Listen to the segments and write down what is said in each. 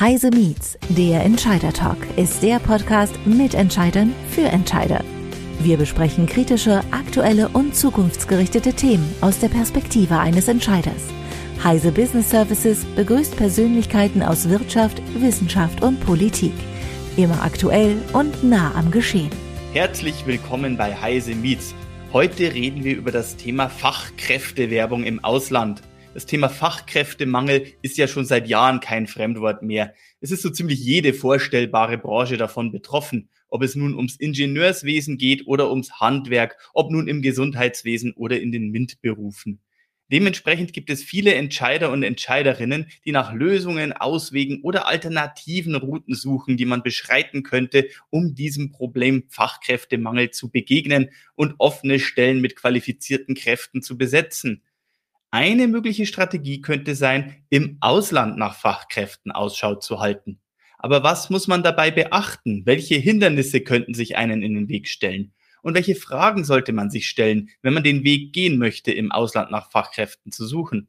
Heise Meets, der Entscheider Talk, ist der Podcast mit Entscheidern für Entscheider. Wir besprechen kritische, aktuelle und zukunftsgerichtete Themen aus der Perspektive eines Entscheiders. Heise Business Services begrüßt Persönlichkeiten aus Wirtschaft, Wissenschaft und Politik. Immer aktuell und nah am Geschehen. Herzlich willkommen bei Heise Meets. Heute reden wir über das Thema Fachkräftewerbung im Ausland. Das Thema Fachkräftemangel ist ja schon seit Jahren kein Fremdwort mehr. Es ist so ziemlich jede vorstellbare Branche davon betroffen, ob es nun ums Ingenieurswesen geht oder ums Handwerk, ob nun im Gesundheitswesen oder in den MINT-Berufen. Dementsprechend gibt es viele Entscheider und Entscheiderinnen, die nach Lösungen, Auswegen oder alternativen Routen suchen, die man beschreiten könnte, um diesem Problem Fachkräftemangel zu begegnen und offene Stellen mit qualifizierten Kräften zu besetzen. Eine mögliche Strategie könnte sein, im Ausland nach Fachkräften Ausschau zu halten. Aber was muss man dabei beachten? Welche Hindernisse könnten sich einen in den Weg stellen? Und welche Fragen sollte man sich stellen, wenn man den Weg gehen möchte, im Ausland nach Fachkräften zu suchen?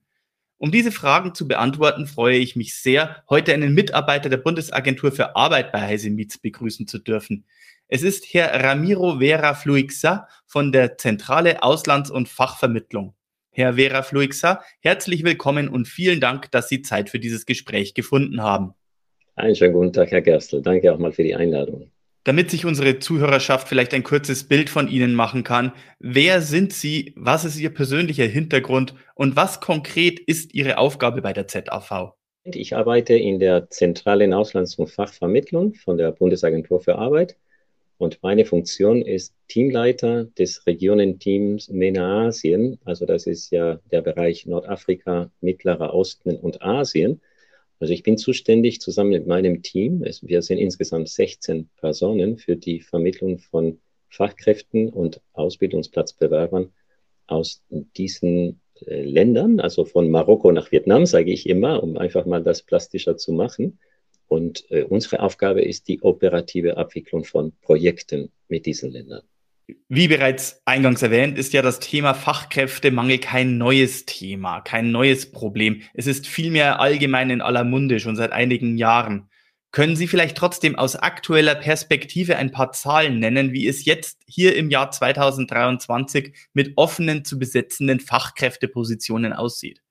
Um diese Fragen zu beantworten, freue ich mich sehr, heute einen Mitarbeiter der Bundesagentur für Arbeit bei Heise Meets begrüßen zu dürfen. Es ist Herr Ramiro Vera Fluixa von der Zentrale Auslands- und Fachvermittlung. Herr Vera Fluixa, herzlich willkommen und vielen Dank, dass Sie Zeit für dieses Gespräch gefunden haben. Einen schönen guten Tag, Herr Gerstl. Danke auch mal für die Einladung. Damit sich unsere Zuhörerschaft vielleicht ein kurzes Bild von Ihnen machen kann, wer sind Sie, was ist Ihr persönlicher Hintergrund und was konkret ist Ihre Aufgabe bei der ZAV? Ich arbeite in der zentralen Auslands- und Fachvermittlung von der Bundesagentur für Arbeit und meine Funktion ist Teamleiter des Regionenteams MENA Asien. Also das ist ja der Bereich Nordafrika, Mittlerer Osten und Asien. Also ich bin zuständig zusammen mit meinem Team. Wir sind insgesamt 16 Personen für die Vermittlung von Fachkräften und Ausbildungsplatzbewerbern aus diesen äh, Ländern, also von Marokko nach Vietnam, sage ich immer, um einfach mal das plastischer zu machen. Und äh, unsere Aufgabe ist die operative Abwicklung von Projekten mit diesen Ländern. Wie bereits eingangs erwähnt, ist ja das Thema Fachkräftemangel kein neues Thema, kein neues Problem. Es ist vielmehr allgemein in aller Munde schon seit einigen Jahren. Können Sie vielleicht trotzdem aus aktueller Perspektive ein paar Zahlen nennen, wie es jetzt hier im Jahr 2023 mit offenen zu besetzenden Fachkräftepositionen aussieht?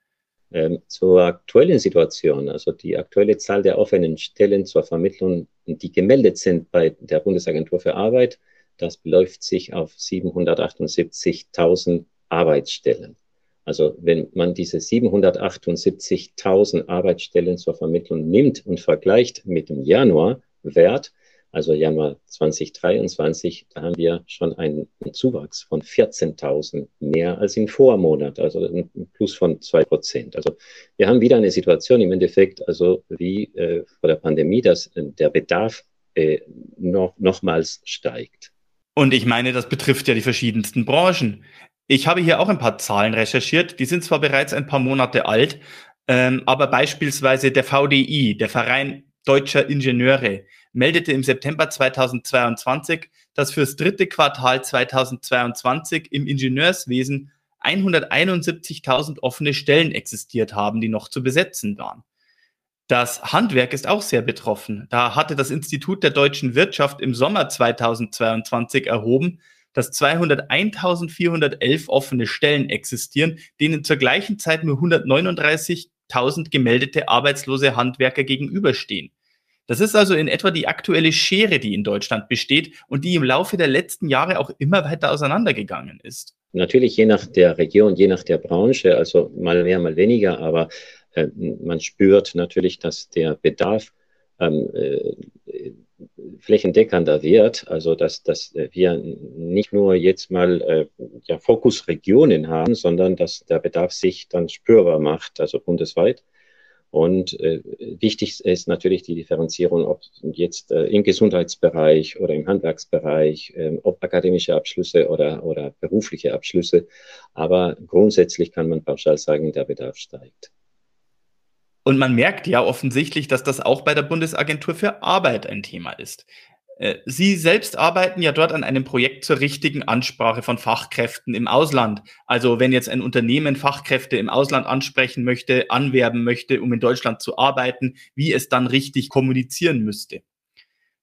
Ähm, zur aktuellen Situation, also die aktuelle Zahl der offenen Stellen zur Vermittlung, die gemeldet sind bei der Bundesagentur für Arbeit, das beläuft sich auf 778.000 Arbeitsstellen. Also wenn man diese 778.000 Arbeitsstellen zur Vermittlung nimmt und vergleicht mit dem Januarwert, also Januar 2023, da haben wir schon einen, Zuwachs von 14.000 mehr als im Vormonat, also ein Plus von zwei Prozent. Also wir haben wieder eine Situation im Endeffekt, also wie äh, vor der Pandemie, dass äh, der Bedarf äh, noch, nochmals steigt. Und ich meine, das betrifft ja die verschiedensten Branchen. Ich habe hier auch ein paar Zahlen recherchiert, die sind zwar bereits ein paar Monate alt, ähm, aber beispielsweise der VDI, der Verein Deutscher Ingenieure, meldete im September 2022, dass fürs dritte Quartal 2022 im Ingenieurswesen 171.000 offene Stellen existiert haben, die noch zu besetzen waren. Das Handwerk ist auch sehr betroffen. Da hatte das Institut der deutschen Wirtschaft im Sommer 2022 erhoben, dass 201.411 offene Stellen existieren, denen zur gleichen Zeit nur 139.000 gemeldete arbeitslose Handwerker gegenüberstehen. Das ist also in etwa die aktuelle Schere, die in Deutschland besteht und die im Laufe der letzten Jahre auch immer weiter auseinandergegangen ist. Natürlich je nach der Region, je nach der Branche, also mal mehr, mal weniger, aber äh, man spürt natürlich, dass der Bedarf ähm, äh, flächendeckender wird, also dass, dass wir nicht nur jetzt mal äh, ja, Fokusregionen haben, sondern dass der Bedarf sich dann spürbar macht, also bundesweit. Und äh, wichtig ist natürlich die Differenzierung, ob jetzt äh, im Gesundheitsbereich oder im Handwerksbereich, äh, ob akademische Abschlüsse oder, oder berufliche Abschlüsse. Aber grundsätzlich kann man pauschal sagen, der Bedarf steigt. Und man merkt ja offensichtlich, dass das auch bei der Bundesagentur für Arbeit ein Thema ist. Äh, Sie selbst arbeiten ja dort an einem Projekt zur richtigen Ansprache von Fachkräften im Ausland. Also wenn jetzt ein Unternehmen Fachkräfte im Ausland ansprechen möchte, anwerben möchte, um in Deutschland zu arbeiten, wie es dann richtig kommunizieren müsste.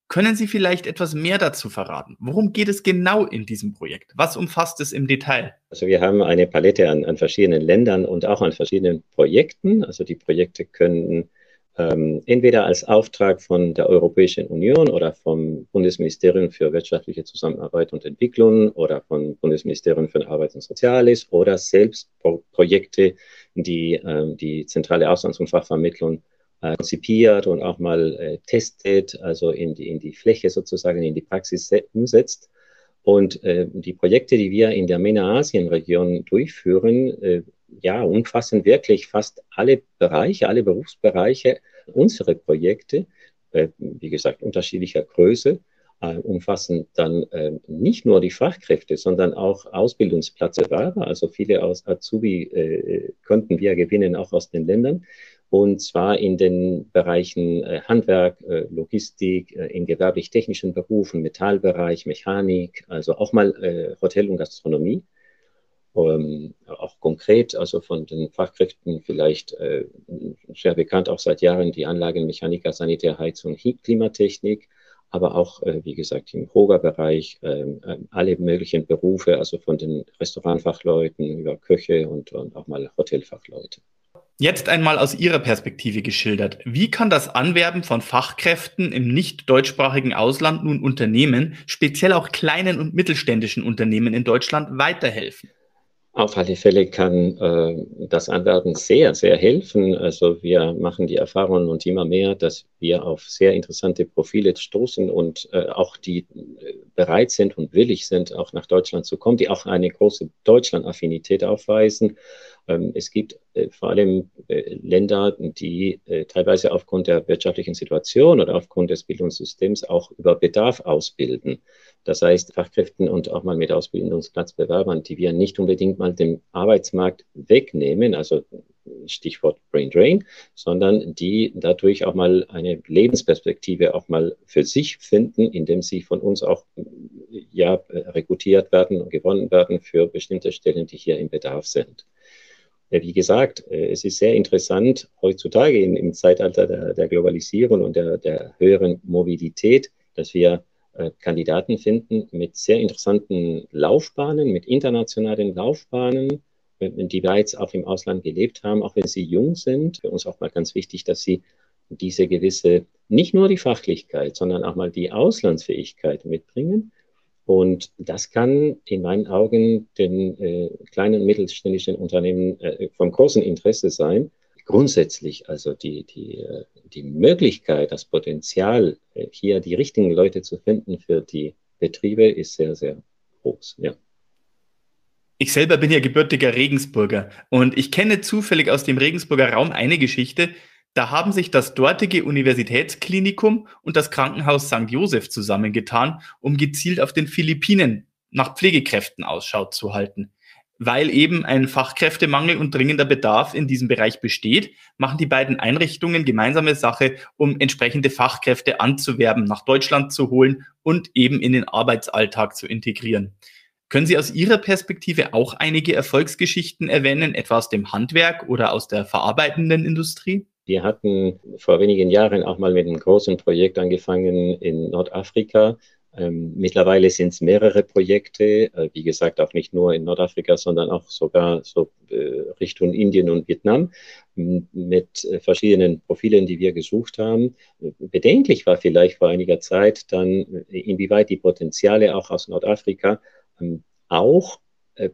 Können Sie vielleicht etwas mehr dazu verraten? Worum geht es genau in diesem Projekt? Was umfasst es im Detail? Also wir haben eine Palette an, an verschiedenen Ländern und auch an verschiedenen Projekten. Also die Projekte können ähm, entweder als Auftrag von der Europäischen Union oder vom Bundesministerium für wirtschaftliche Zusammenarbeit und Entwicklung oder vom Bundesministerium für Arbeit und Soziales oder selbst Pro Projekte, die ähm, die zentrale Auslands- und Fachvermittlung äh, konzipiert und auch mal äh, testet, also in die, in die Fläche sozusagen, in die Praxis umsetzt. Und äh, die Projekte, die wir in der MENA-Asien-Region durchführen, äh, ja, umfassen wirklich fast alle Bereiche, alle Berufsbereiche unserer Projekte, äh, wie gesagt, unterschiedlicher Größe, äh, umfassen dann äh, nicht nur die Fachkräfte, sondern auch Ausbildungsplatzbewerber. Also viele aus Azubi äh, konnten wir gewinnen, auch aus den Ländern und zwar in den Bereichen äh, Handwerk, äh, Logistik, in gewerblich-technischen Berufen, Metallbereich, Mechanik, also auch mal Hotel und Gastronomie. Ähm, auch konkret, also von den Fachkräften vielleicht äh, sehr bekannt, auch seit Jahren die Anlagenmechaniker, Sanitär, Heizung, Klimatechnik, aber auch, äh, wie gesagt, im Hoga-Bereich, ähm, alle möglichen Berufe, also von den Restaurantfachleuten über Köche und, und auch mal Hotelfachleute. Jetzt einmal aus Ihrer Perspektive geschildert. Wie kann das Anwerben von Fachkräften im nicht deutschsprachigen Ausland nun Unternehmen, speziell auch kleinen und mittelständischen Unternehmen in Deutschland, weiterhelfen? Auf alle Fälle kann äh, das Anwerben sehr, sehr helfen. Also wir machen die Erfahrungen und immer mehr, dass wir auf sehr interessante Profile stoßen und äh, auch die äh, bereit sind und willig sind, auch nach Deutschland zu kommen, die auch eine große Deutschland-Affinität aufweisen. Ähm, es gibt äh, vor allem äh, Länder, die äh, teilweise aufgrund der wirtschaftlichen Situation oder aufgrund des Bildungssystems auch über Bedarf ausbilden. Das heißt, Fachkräften und auch mal mit Ausbildungsplatzbewerbern, die wir nicht unbedingt mal dem Arbeitsmarkt wegnehmen, also Stichwort Brain Drain, sondern die dadurch auch mal eine Lebensperspektive auch mal für sich finden, indem sie von uns auch ja rekrutiert werden und gewonnen werden für bestimmte Stellen, die hier im Bedarf sind. Wie gesagt, es ist sehr interessant heutzutage im, im Zeitalter der, der, Globalisierung und der, der höheren Mobilität, dass wir äh, Kandidaten finden mit sehr interessanten Laufbahnen, mit internationalen Laufbahnen, die bereits auch im Ausland gelebt haben, auch wenn sie jung sind. Für uns auch mal ganz wichtig, dass sie diese gewisse, nicht nur die Fachlichkeit, sondern auch mal die Auslandsfähigkeit mitbringen. Und das kann in meinen Augen den äh, kleinen und mittelständischen Unternehmen äh, vom großen Interesse sein, grundsätzlich also die, die, äh, die Möglichkeit, das Potenzial, äh, hier die richtigen Leute zu finden für die Betriebe, ist sehr, sehr groß. Ja. Ich selber bin ja gebürtiger Regensburger und ich kenne zufällig aus dem Regensburger Raum eine Geschichte. Da haben sich das dortige Universitätsklinikum und das Krankenhaus St. Josef zusammengetan, um gezielt auf den Philippinen nach Pflegekräften Ausschau zu halten weil eben ein Fachkräftemangel und dringender Bedarf in diesem Bereich besteht, machen die beiden Einrichtungen gemeinsame Sache, um entsprechende Fachkräfte anzuwerben, nach Deutschland zu holen und eben in den Arbeitsalltag zu integrieren. Können Sie aus Ihrer Perspektive auch einige Erfolgsgeschichten erwähnen, etwa aus dem Handwerk oder aus der verarbeitenden Industrie? Wir hatten vor wenigen Jahren auch mal mit einem großen Projekt angefangen in Nordafrika, ähm, mittlerweile sind es mehrere Projekte, äh, wie gesagt, auch nicht nur in Nordafrika, sondern auch sogar so äh, Richtung Indien und Vietnam mit äh, verschiedenen Profilen, die wir gesucht haben. Bedenklich war vielleicht vor einiger Zeit dann, äh, inwieweit die Potenziale auch aus Nordafrika ähm, auch äh,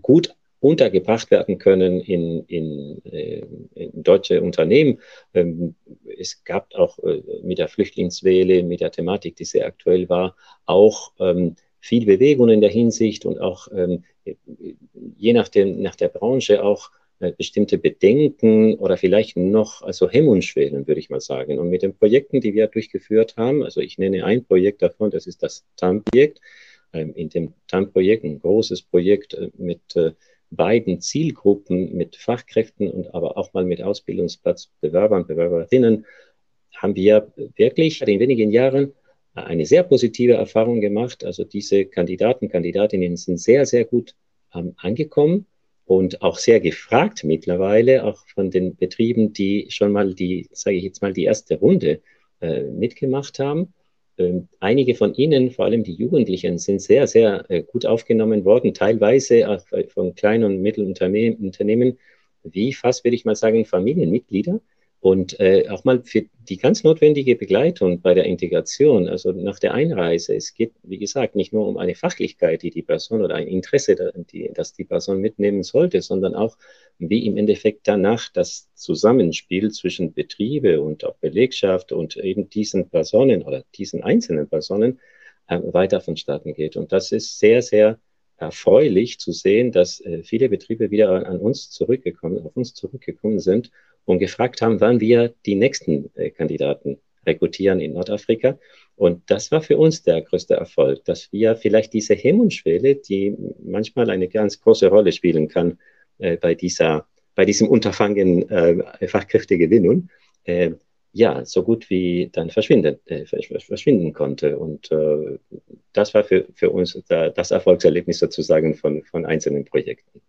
gut untergebracht werden können in, in, äh, in deutsche Unternehmen. Ähm, es gab auch äh, mit der Flüchtlingswelle, mit der Thematik, die sehr aktuell war, auch ähm, viel Bewegung in der Hinsicht und auch ähm, je nach, nach der Branche auch äh, bestimmte Bedenken oder vielleicht noch also Hemmungsschwellen, würde ich mal sagen. Und mit den Projekten, die wir durchgeführt haben, also ich nenne ein Projekt davon, das ist das TAM-Projekt. In dem TAM-Projekt, ein großes Projekt mit beiden Zielgruppen mit Fachkräften und aber auch mal mit Ausbildungsplatzbewerbern, Bewerberinnen, haben wir wirklich in wenigen Jahren eine sehr positive Erfahrung gemacht. Also diese Kandidaten, Kandidatinnen sind sehr, sehr gut ähm, angekommen und auch sehr gefragt mittlerweile, auch von den Betrieben, die schon mal die, sage ich jetzt mal, die erste Runde äh, mitgemacht haben. Ähm, einige von ihnen, vor allem die Jugendlichen, sind sehr, sehr äh, gut aufgenommen worden, teilweise auch von kleinen und Mittelunternehmen, wie fast, würde ich mal sagen, Familienmitglieder und äh, auch mal für die ganz notwendige Begleitung bei der Integration, also nach der Einreise. Es geht, wie gesagt, nicht nur um eine Fachlichkeit, die die Person oder ein Interesse, die, das die Person mitnehmen sollte, sondern auch, wie im Endeffekt danach das Zusammenspiel zwischen Betriebe und auch Belegschaft und eben diesen Personen oder diesen einzelnen Personen äh, weiter vonstatten geht. Und das ist sehr, sehr erfreulich zu sehen, dass äh, viele Betriebe wieder an, an uns zurückgekommen, auf uns zurückgekommen sind und gefragt haben, wann wir die nächsten äh, Kandidaten rekrutieren in Nordafrika. Und das war für uns der größte Erfolg, dass wir vielleicht diese Hemmungsschwelle, die manchmal eine ganz große Rolle spielen kann äh, bei dieser, bei diesem Unterfangen äh, Fachkräftegewinnung, äh, ja, so gut wie dann verschwinden, äh, verschwinden konnte. Und äh, das war für, für uns das Erfolgserlebnis sozusagen von, von einzelnen Projekten.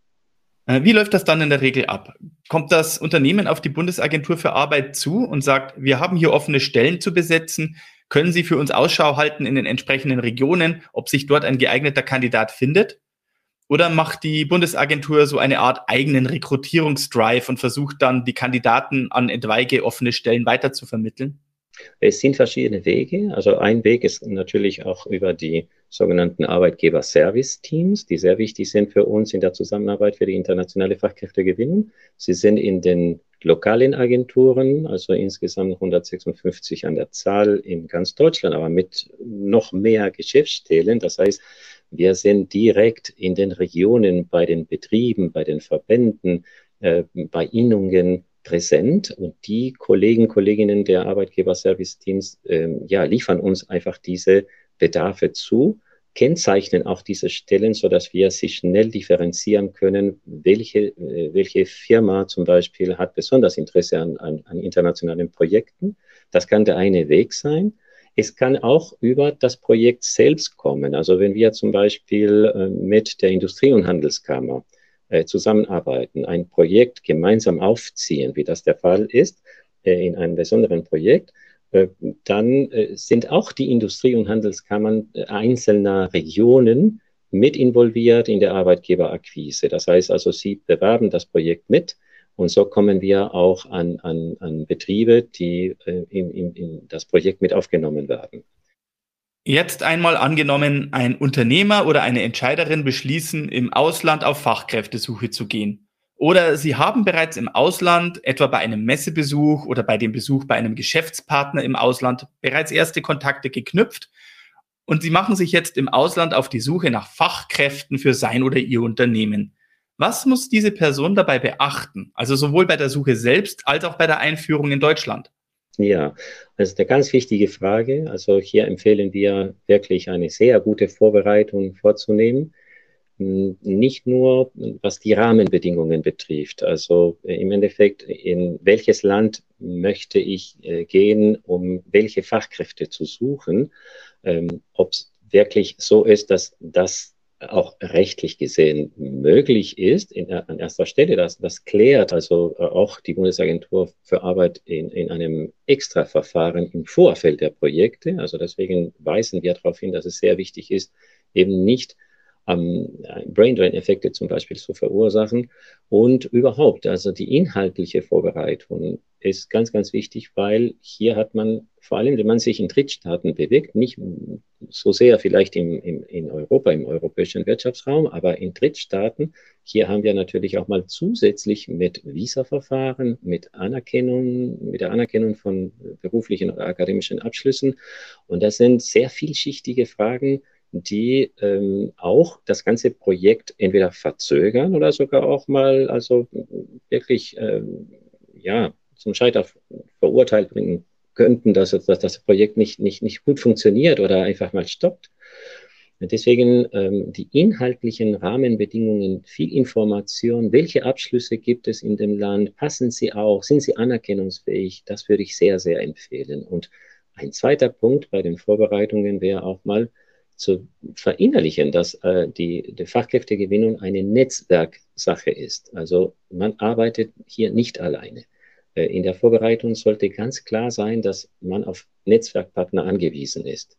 Äh, wie läuft das dann in der Regel ab? Kommt das Unternehmen auf die Bundesagentur für Arbeit zu und sagt, wir haben hier offene Stellen zu besetzen, können Sie für uns Ausschau halten in den entsprechenden Regionen, ob sich dort ein geeigneter Kandidat findet? Oder macht die Bundesagentur so eine Art eigenen Rekrutierungsdrive und versucht dann, die Kandidaten an etwaige offene Stellen weiter zu vermitteln? Es sind verschiedene Wege. Also ein Weg ist natürlich auch über die sogenannten Arbeitgeber-Service-Teams, die sehr wichtig sind für uns in der Zusammenarbeit für die internationale Fachkräftegewinnung. Sie sind in den lokalen Agenturen, also insgesamt 156 an der Zahl in ganz Deutschland, aber mit noch mehr Geschäftsstellen. Das heißt, wir sind direkt in den Regionen, bei den Betrieben, bei den Verbänden, äh, bei Innungen präsent und die Kollegen, Kolleginnen der Arbeitgeber-Service-Teams ähm, ja, liefern uns einfach diese Bedarfe zu, kennzeichnen auch diese Stellen, so dass wir sie schnell differenzieren können, welche, äh, welche Firma zum Beispiel hat besonders Interesse an, an, an internationalen Projekten. Das kann der eine Weg sein. Es kann auch über das Projekt selbst kommen. Also wenn wir zum Beispiel äh, mit der Industrie- und Handelskammer zusammenarbeiten, ein Projekt gemeinsam aufziehen, wie das der Fall ist äh, in einem besonderen Projekt, äh, dann äh, sind auch die Industrie- und Handelskammern äh, einzelner Regionen mit involviert in der Arbeitgeberakquise. Das heißt also, sie bewerben das Projekt mit und so kommen wir auch an, an, an Betriebe, die äh, in, in, in das Projekt mit aufgenommen werden. Jetzt einmal angenommen, ein Unternehmer oder eine Entscheiderin beschließen, im Ausland auf Fachkräftesuche zu gehen. Oder Sie haben bereits im Ausland, etwa bei einem Messebesuch oder bei dem Besuch bei einem Geschäftspartner im Ausland, bereits erste Kontakte geknüpft und Sie machen sich jetzt im Ausland auf die Suche nach Fachkräften für sein oder Ihr Unternehmen. Was muss diese Person dabei beachten? Also sowohl bei der Suche selbst als auch bei der Einführung in Deutschland. Ja, das ist eine ganz wichtige Frage. Also hier empfehlen wir wirklich eine sehr gute Vorbereitung vorzunehmen. Nicht nur, was die Rahmenbedingungen betrifft. Also äh, im Endeffekt, in welches Land möchte ich äh, gehen, um welche Fachkräfte zu suchen. Ähm, Ob es wirklich so ist, dass das auch rechtlich gesehen möglich ist, in, an erster Stelle, dass das klärt also äh, auch die Bundesagentur für Arbeit in, in einem Extraverfahren im Vorfeld der Projekte. Also deswegen weisen wir darauf hin, dass es sehr wichtig ist, eben nicht ähm, Braindrain-Effekte zum Beispiel zu verursachen. Und überhaupt, also die inhaltliche Vorbereitung ist ganz, ganz wichtig, weil hier hat man, vor allem wenn man sich in Drittstaaten bewegt, nicht so sehr vielleicht im, im, in Europa, im europäischen Wirtschaftsraum, aber in Drittstaaten, hier haben wir natürlich auch mal zusätzlich mit Visa-Verfahren, mit Anerkennung, mit der Anerkennung von beruflichen oder akademischen Abschlüssen. Und das sind sehr vielschichtige Fragen, die ähm, auch das ganze Projekt entweder verzögern oder sogar auch mal also wirklich ähm, ja zum Scheitern verurteilt bringen könnten, dass, dass das Projekt nicht, nicht, nicht gut funktioniert oder einfach mal stoppt. Deswegen ähm, die inhaltlichen Rahmenbedingungen, viel Information, welche Abschlüsse gibt es in dem Land, passen sie auch, sind sie anerkennungsfähig, das würde ich sehr, sehr empfehlen. Und ein zweiter Punkt bei den Vorbereitungen wäre auch mal zu verinnerlichen, dass äh, die, die Fachkräftegewinnung eine Netzwerksache ist. Also man arbeitet hier nicht alleine. Äh, in der Vorbereitung sollte ganz klar sein, dass man auf Netzwerkpartner angewiesen ist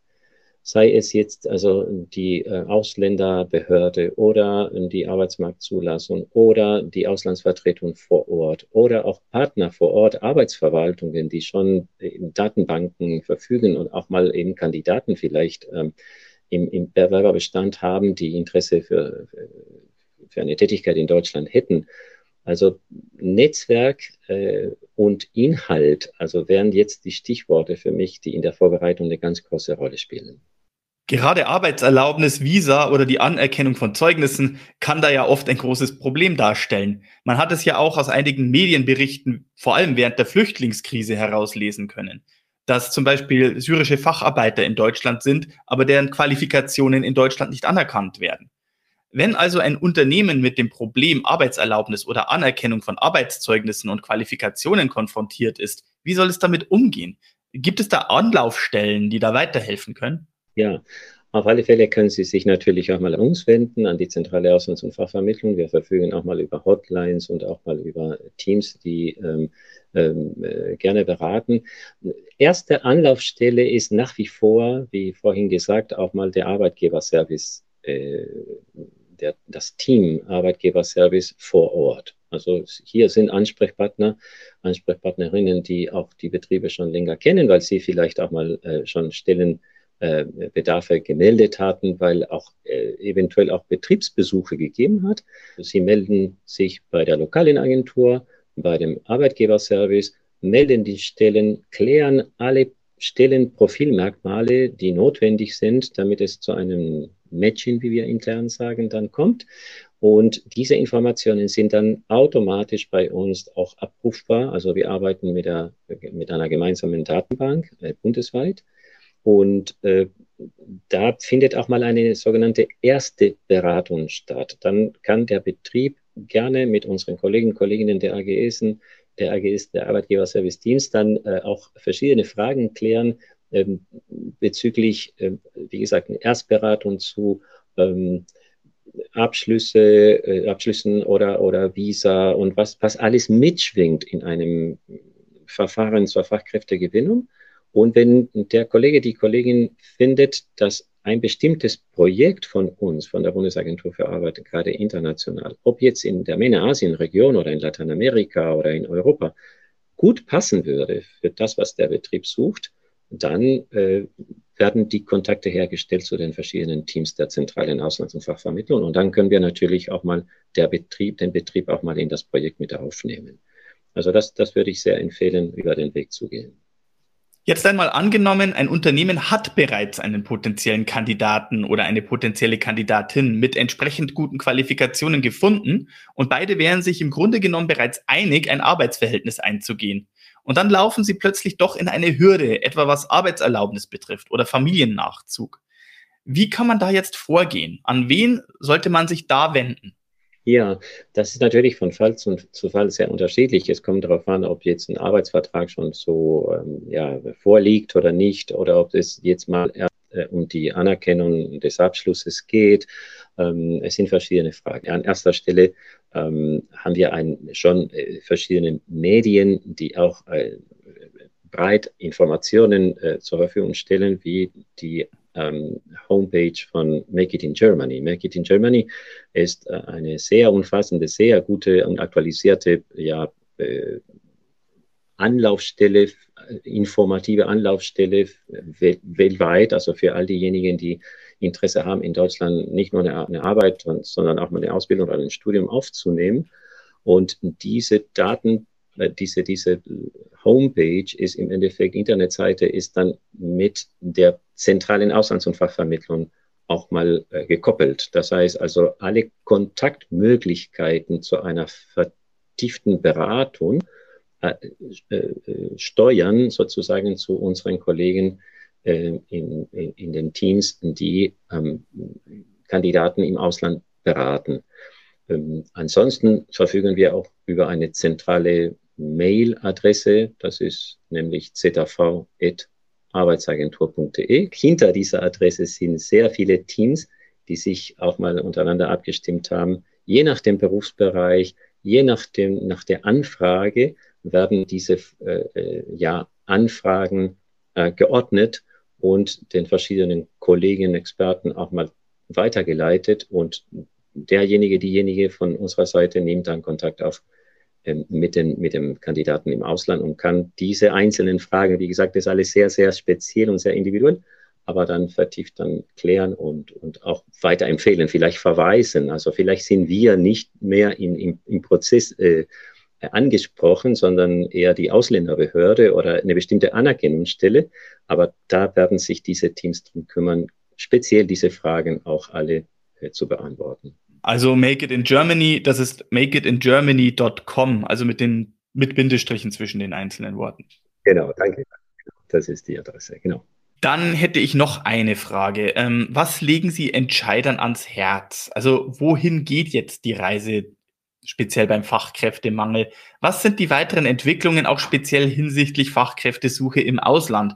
sei es jetzt also die äh, Ausländerbehörde oder die Arbeitsmarktzulassung oder die Auslandsvertretung vor Ort oder auch Partner vor Ort, Arbeitsverwaltungen, die schon Datenbanken verfügen und auch mal eben Kandidaten vielleicht ähm, im, im Bewerberbestand haben, die Interesse für, für eine Tätigkeit in Deutschland hätten. Also Netzwerk äh, und Inhalt, also wären jetzt die Stichworte für mich, die in der Vorbereitung eine ganz große Rolle spielen. Gerade Arbeitserlaubnis, Visa oder die Anerkennung von Zeugnissen kann da ja oft ein großes Problem darstellen. Man hat es ja auch aus einigen Medienberichten, vor allem während der Flüchtlingskrise, herauslesen können, dass zum Beispiel syrische Facharbeiter in Deutschland sind, aber deren Qualifikationen in Deutschland nicht anerkannt werden. Wenn also ein Unternehmen mit dem Problem Arbeitserlaubnis oder Anerkennung von Arbeitszeugnissen und Qualifikationen konfrontiert ist, wie soll es damit umgehen? Gibt es da Anlaufstellen, die da weiterhelfen können? Ja, auf alle Fälle können Sie sich natürlich auch mal an uns wenden, an die zentrale Auslands- und Fachvermittlung. Wir verfügen auch mal über Hotlines und auch mal über Teams, die ähm, ähm, äh, gerne beraten. Erste Anlaufstelle ist nach wie vor, wie vorhin gesagt, auch mal der Arbeitgeberservice, äh, der, das Team Arbeitgeberservice vor Ort. Also hier sind Ansprechpartner, Ansprechpartnerinnen, die auch die Betriebe schon länger kennen, weil sie vielleicht auch mal äh, schon Stellen äh, gemeldet hatten, weil auch äh, eventuell auch Betriebsbesuche gegeben hat. Sie melden sich bei der lokalen Agentur, bei dem Arbeitgeberservice, melden die Stellen, klären alle Stellenprofilmerkmale, die notwendig sind, damit es zu einem Matching, wie wir intern sagen, dann kommt. Und diese Informationen sind dann automatisch bei uns auch abrufbar. Also wir arbeiten mit, der, mit einer gemeinsamen Datenbank äh, bundesweit. Und äh, da findet auch mal eine sogenannte erste Beratung statt. Dann kann der Betrieb gerne mit unseren Kolleginnen Kollegen der AGS, der AGS, der Arbeitgeberservice-Dienst, dann äh, auch verschiedene Fragen klären ähm, bezüglich, äh, wie gesagt, eine Erstberatung zu ähm, Abschlüsse, äh, Abschlüssen oder, oder Visa und was, was alles mitschwingt in einem Verfahren zur Fachkräftegewinnung. Und wenn der Kollege, die Kollegin findet, dass ein bestimmtes Projekt von uns, von der Bundesagentur für Arbeit, gerade international, ob jetzt in der MENA-Asien-Region oder in Lateinamerika oder in Europa, gut passen würde für das, was der Betrieb sucht, dann äh, werden die Kontakte hergestellt zu den verschiedenen Teams der zentralen Auslands- und Fachvermittlung. Und dann können wir natürlich auch mal Betrieb, den Betrieb auch mal in das Projekt mit aufnehmen. Also das, das würde ich sehr empfehlen, über den Weg zu gehen. Jetzt einmal angenommen, ein Unternehmen hat bereits einen potenziellen Kandidaten oder eine potenzielle Kandidatin mit entsprechend guten Qualifikationen gefunden und beide wären sich im Grunde genommen bereits einig, ein Arbeitsverhältnis einzugehen. Und dann laufen sie plötzlich doch in eine Hürde, etwa was Arbeitserlaubnis betrifft oder Familiennachzug. Wie kann man da jetzt vorgehen? An wen sollte man sich da wenden? Ja, das ist natürlich von Fall zu, zu, Fall sehr unterschiedlich. Es kommt darauf an, ob jetzt ein Arbeitsvertrag schon so ähm, ja, vorliegt oder nicht, oder ob es jetzt mal erst äh, um die Anerkennung des Abschlusses geht. Ähm, es sind verschiedene Fragen. An erster Stelle ähm, haben wir ein, schon äh, verschiedene Medien, die auch äh, breit Informationen äh, zur Verfügung stellen, wie die ähm, Homepage von Make It in Germany. Make It in Germany ist äh, eine sehr umfassende, sehr gute und aktualisierte ja, äh, Anlaufstelle, informative Anlaufstelle weltweit, also für all diejenigen, die Interesse haben, in Deutschland nicht nur eine, eine Arbeit, sondern auch mal eine Ausbildung oder ein Studium aufzunehmen. Und diese Daten äh, diese, diese Homepage ist im Endeffekt, Internetseite ist dann mit der zentralen Auslands- und Fachvermittlung auch mal äh, gekoppelt. Das heißt also, alle Kontaktmöglichkeiten zu einer vertieften Beratung äh, äh, steuern sozusagen zu unseren Kollegen äh, in, in, in, den Teams, die ähm, Kandidaten im Ausland beraten. Ähm, ansonsten verfügen wir auch über eine zentrale Mailadresse, das ist nämlich zv.bundesagentfürarbeit.de arbeitsagentur.de. Hinter dieser Adresse sind sehr viele Teams, die sich auch mal untereinander abgestimmt haben. Je nach dem Berufsbereich, je nach, dem, nach der Anfrage werden diese äh, äh, ja, Anfragen äh, geordnet und den verschiedenen Kolleginnen, Experten auch mal weitergeleitet und derjenige, diejenige von unserer Seite nimmt dann Kontakt auf mit, den, mit dem Kandidaten im Ausland und kann diese einzelnen Fragen, wie gesagt, das ist alles sehr, sehr speziell und sehr individuell, aber dann vertieft dann klären und, und auch weiterempfehlen, vielleicht verweisen. Also vielleicht sind wir nicht mehr in, im, im Prozess äh, angesprochen, sondern eher die Ausländerbehörde oder eine bestimmte Anerkennungsstelle. Aber da werden sich diese Teams drum kümmern, speziell diese Fragen auch alle äh, zu beantworten. Also Make It in Germany, das ist makeitingermany.com, also mit den mit Bindestrichen zwischen den einzelnen Worten. Genau, danke. Das ist die Adresse, genau. Dann hätte ich noch eine Frage. Ähm, was legen Sie Entscheidern ans Herz? Also wohin geht jetzt die Reise speziell beim Fachkräftemangel? Was sind die weiteren Entwicklungen auch speziell hinsichtlich Fachkräftesuche im Ausland?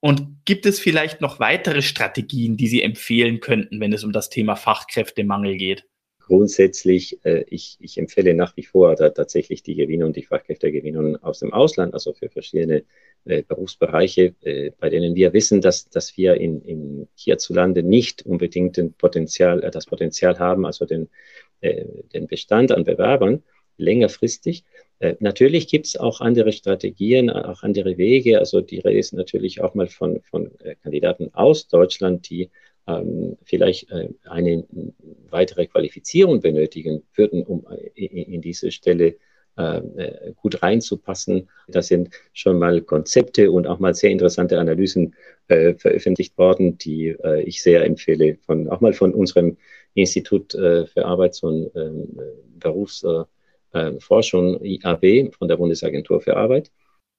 Und gibt es vielleicht noch weitere Strategien, die Sie empfehlen könnten, wenn es um das Thema Fachkräftemangel geht? Grundsätzlich, äh, ich, ich empfehle nach wie vor da tatsächlich die Gewinnung, die Fachkräftegewinnung aus dem Ausland, also für verschiedene äh, Berufsbereiche, äh, bei denen wir wissen, dass, dass wir in, in hierzulande nicht unbedingt den Potenzial, äh, das Potenzial haben, also den, äh, den Bestand an Bewerbern längerfristig. Äh, natürlich gibt es auch andere Strategien, auch andere Wege. Also die Rede ist natürlich auch mal von, von Kandidaten aus Deutschland, die ähm, vielleicht äh, eine weitere Qualifizierung benötigen würden, um äh, in, in diese Stelle äh, äh, gut reinzupassen. Da sind schon mal Konzepte und auch mal sehr interessante Analysen äh, veröffentlicht worden, die äh, ich sehr empfehle, von, auch mal von unserem Institut äh, für Arbeits- und ähm, Berufsforschung, IAB, von der Bundesagentur für Arbeit.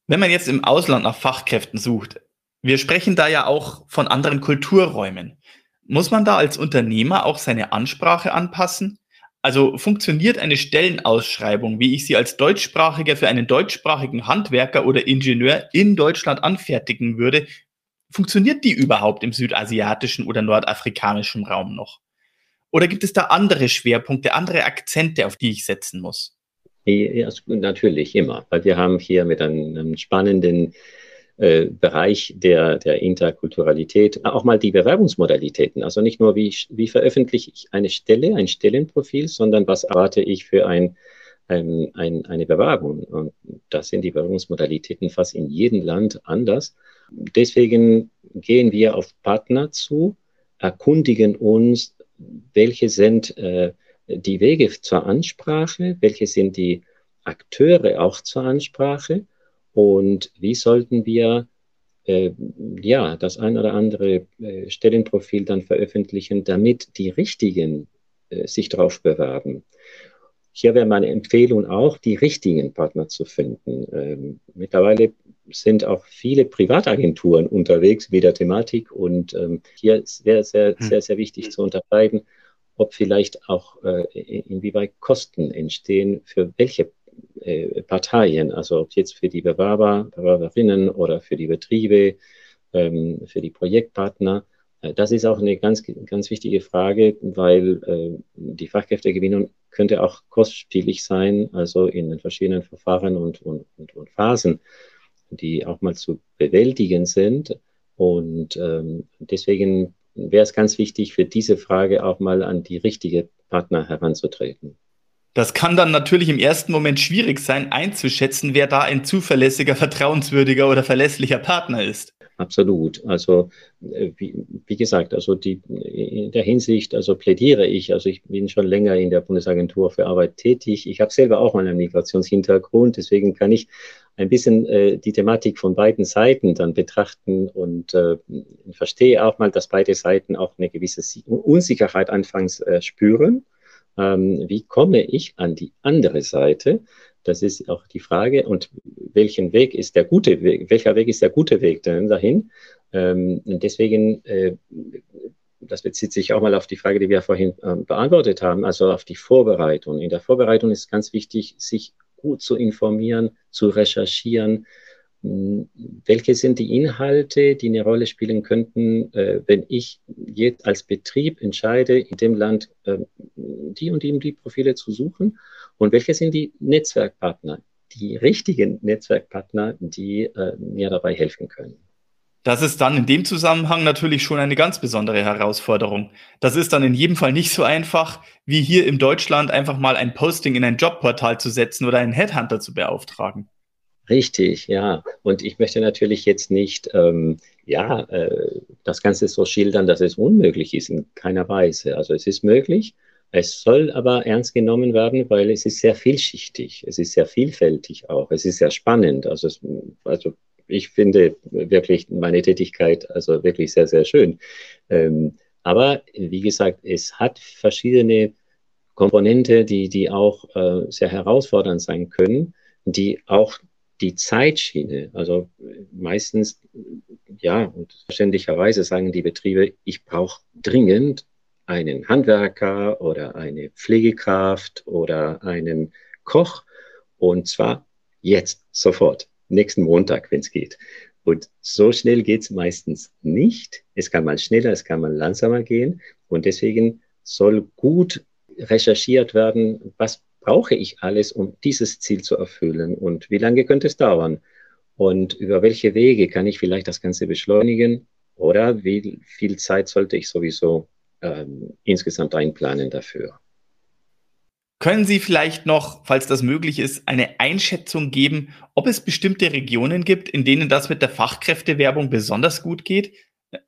Wenn man jetzt im Ausland nach Fachkräften sucht, wir sprechen da ja auch von anderen Kulturräumen. Muss man da als Unternehmer auch seine Ansprache anpassen? Also funktioniert eine Stellenausschreibung, wie ich sie als Deutschsprachiger für einen deutschsprachigen Handwerker oder Ingenieur in Deutschland anfertigen würde, funktioniert die überhaupt im südasiatischen oder nordafrikanischen Raum noch? Oder gibt es da andere Schwerpunkte, andere Akzente, auf die ich setzen muss? Ja, natürlich immer, weil wir haben hier mit einem spannenden äh, Bereich der, der Interkulturalität, auch mal die Bewerbungsmodalitäten. Also nicht nur, wie, wie veröffentliche ich eine Stelle, ein Stellenprofil, sondern was erwarte ich für ein, ein, ein, eine Bewerbung. Und das sind die Bewerbungsmodalitäten fast in jedem Land anders. Deswegen gehen wir auf Partner zu, erkundigen uns, welche sind äh, die Wege zur Ansprache, welche sind die Akteure auch zur Ansprache und wie sollten wir äh, ja das ein oder andere äh, Stellenprofil dann veröffentlichen, damit die richtigen äh, sich darauf bewerben? Hier wäre meine Empfehlung auch, die richtigen Partner zu finden. Ähm, mittlerweile sind auch viele Privatagenturen unterwegs mit der Thematik und ähm, hier wäre sehr, hm. sehr, sehr wichtig zu unterscheiden, ob vielleicht auch äh, inwieweit Kosten entstehen für welche äh, Parteien, also ob jetzt für die Bewerber, Bewerberinnen oder für die Betriebe, ähm, für die Projektpartner. Äh, das ist auch eine ganz, ganz wichtige Frage, weil äh, die Fachkräftegewinnung könnte auch kostspielig sein, also in den verschiedenen Verfahren und, und, und, und Phasen, die auch mal zu bewältigen sind. Und ähm, deswegen wäre es ganz wichtig, für diese Frage auch mal an die richtige Partner heranzutreten. Das kann dann natürlich im ersten Moment schwierig sein, einzuschätzen, wer da ein zuverlässiger, vertrauenswürdiger oder verlässlicher Partner ist. Absolut. Also äh, wie, wie, gesagt, also die, in der Hinsicht, also plädiere ich, also ich bin schon länger in der Bundesagentur für Arbeit tätig. Ich habe selber auch einen Migrationshintergrund, deswegen kann ich ein bisschen äh, die Thematik von beiden Seiten dann betrachten und äh, verstehe auch mal, dass beide Seiten auch eine gewisse Unsicherheit anfangs äh, spüren ähm, wie komme ich an die andere Seite? Das ist auch die Frage. Und welchen Weg ist der gute Weg? Welcher Weg ist der gute Weg denn dahin? Ähm, deswegen, äh, das bezieht sich auch mal auf die Frage, die wir vorhin äh, beantwortet haben, also auf die Vorbereitung. In der Vorbereitung ist ganz wichtig, sich gut zu informieren, zu recherchieren, welche sind die Inhalte, die eine Rolle spielen könnten, äh, wenn ich jetzt als Betrieb entscheide, in dem Land äh, die und die, die Profile zu suchen? Und welche sind die Netzwerkpartner, die richtigen Netzwerkpartner, die äh, mir dabei helfen können? Das ist dann in dem Zusammenhang natürlich schon eine ganz besondere Herausforderung. Das ist dann in jedem Fall nicht so einfach, wie hier in Deutschland einfach mal ein Posting in ein Jobportal zu setzen oder einen Headhunter zu beauftragen. Richtig, ja. Und ich möchte natürlich jetzt nicht, ähm, ja, äh, das Ganze so schildern, dass es unmöglich ist, in keiner Weise. Also es ist möglich. Es soll aber ernst genommen werden, weil es ist sehr vielschichtig. Es ist sehr vielfältig auch. Es ist sehr spannend. Also, es, also ich finde wirklich meine Tätigkeit also wirklich sehr, sehr schön. Ähm, aber wie gesagt, es hat verschiedene Komponente, die, die auch äh, sehr herausfordernd sein können, die auch die Zeitschiene, also meistens, ja, und verständlicherweise sagen die Betriebe, ich brauche dringend einen Handwerker oder eine Pflegekraft oder einen Koch und zwar jetzt, sofort, nächsten Montag, wenn es geht. Und so schnell geht es meistens nicht. Es kann mal schneller, es kann mal langsamer gehen und deswegen soll gut recherchiert werden, was brauche ich alles, um dieses Ziel zu erfüllen und wie lange könnte es dauern und über welche Wege kann ich vielleicht das Ganze beschleunigen oder wie viel Zeit sollte ich sowieso ähm, insgesamt einplanen dafür. Können Sie vielleicht noch, falls das möglich ist, eine Einschätzung geben, ob es bestimmte Regionen gibt, in denen das mit der Fachkräftewerbung besonders gut geht?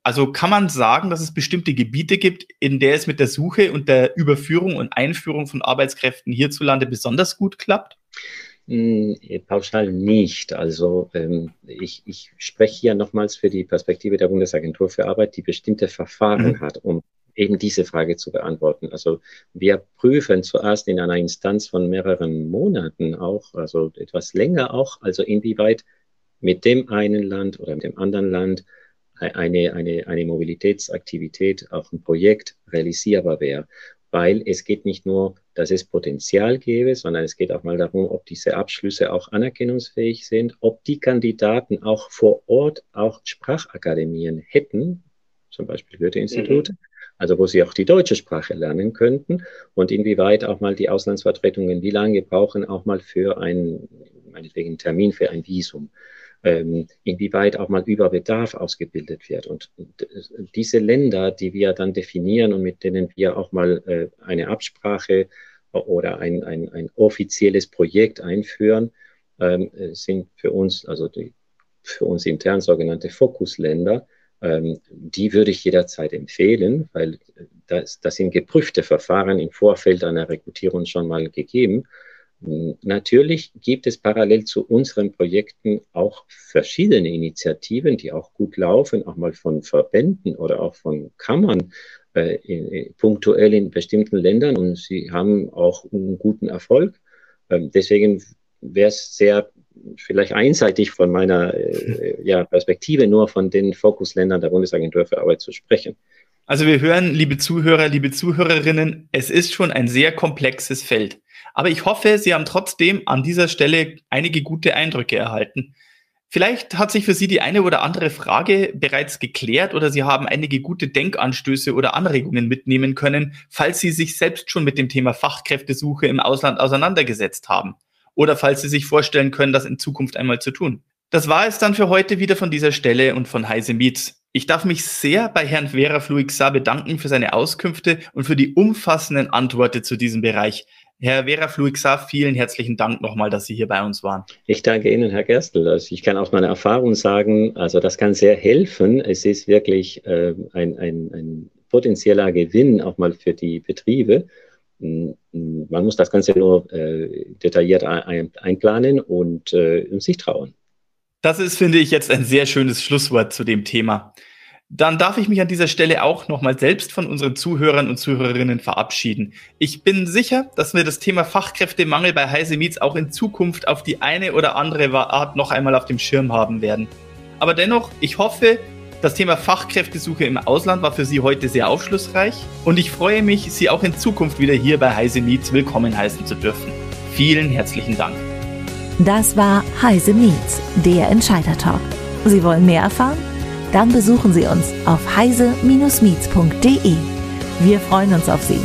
Also kann man sagen, dass es bestimmte Gebiete gibt, in der es mit der Suche und der Überführung und Einführung von Arbeitskräften hierzulande besonders gut klappt? Hm, pauschal nicht. Also ähm, ich, ich spreche hier nochmals für die Perspektive der Bundesagentur für Arbeit, die bestimmte Verfahren mhm. hat, um eben diese Frage zu beantworten. Also wir prüfen zuerst in einer Instanz von mehreren Monaten auch, also etwas länger auch, also inwieweit mit dem einen Land oder mit dem anderen Land eine, eine, eine Mobilitätsaktivität, auch ein Projekt realisierbar wäre. Weil es geht nicht nur, dass es Potenzial gäbe, sondern es geht auch mal darum, ob diese Abschlüsse auch anerkennungsfähig sind, ob die Kandidaten auch vor Ort auch Sprachakademien hätten, zum Beispiel Goethe-Institute, mhm. also wo sie auch die deutsche Sprache lernen könnten und inwieweit auch mal die Auslandsvertretungen wie lange brauchen auch mal für einen, meinetwegen Termin für ein Visum ähm, inwieweit auch mal über Bedarf ausgebildet wird. Und diese Länder, die wir dann definieren und mit denen wir auch mal äh, eine Absprache oder ein, ein, ein offizielles Projekt einführen, ähm, sind für uns, also die, für uns intern sogenannte Fokusländer, ähm, die würde ich jederzeit empfehlen, weil das, das sind geprüfte Verfahren im Vorfeld einer Rekrutierung schon mal gegeben. Natürlich gibt es parallel zu unseren Projekten auch verschiedene Initiativen, die auch gut laufen, auch mal von Verbänden oder auch von Kammern äh, in, punktuell in bestimmten Ländern und sie haben auch einen guten Erfolg. Ähm, deswegen wäre es sehr vielleicht einseitig von meiner äh, ja, Perspektive nur von den Fokusländern der Bundesagentur für Arbeit zu sprechen. Also wir hören, liebe Zuhörer, liebe Zuhörerinnen, es ist schon ein sehr komplexes Feld. Aber ich hoffe, Sie haben trotzdem an dieser Stelle einige gute Eindrücke erhalten. Vielleicht hat sich für Sie die eine oder andere Frage bereits geklärt oder Sie haben einige gute Denkanstöße oder Anregungen mitnehmen können, falls Sie sich selbst schon mit dem Thema Fachkräftesuche im Ausland auseinandergesetzt haben oder falls Sie sich vorstellen können, das in Zukunft einmal zu tun. Das war es dann für heute wieder von dieser Stelle und von Heise Meets. Ich darf mich sehr bei Herrn Vera Fluixa bedanken für seine Auskünfte und für die umfassenden Antworten zu diesem Bereich. Herr Vera Fluixa, vielen herzlichen Dank nochmal, dass Sie hier bei uns waren. Ich danke Ihnen, Herr Gerstl. Also ich kann aus meiner Erfahrung sagen, also das kann sehr helfen. Es ist wirklich äh, ein, ein, ein potenzieller Gewinn auch mal für die Betriebe. Man muss das Ganze nur äh, detailliert ein, einplanen und äh, sich trauen. Das ist, finde ich, jetzt ein sehr schönes Schlusswort zu dem Thema. Dann darf ich mich an dieser Stelle auch nochmal selbst von unseren Zuhörern und Zuhörerinnen verabschieden. Ich bin sicher, dass wir das Thema Fachkräftemangel bei Heise Meets auch in Zukunft auf die eine oder andere Art noch einmal auf dem Schirm haben werden. Aber dennoch, ich hoffe, das Thema Fachkräftesuche im Ausland war für Sie heute sehr aufschlussreich und ich freue mich, Sie auch in Zukunft wieder hier bei Heise Meets willkommen heißen zu dürfen. Vielen herzlichen Dank. Das war Heise Meets, der Entscheider Talk. Sie wollen mehr erfahren? Dann besuchen Sie uns auf heise-meets.de. Wir freuen uns auf Sie.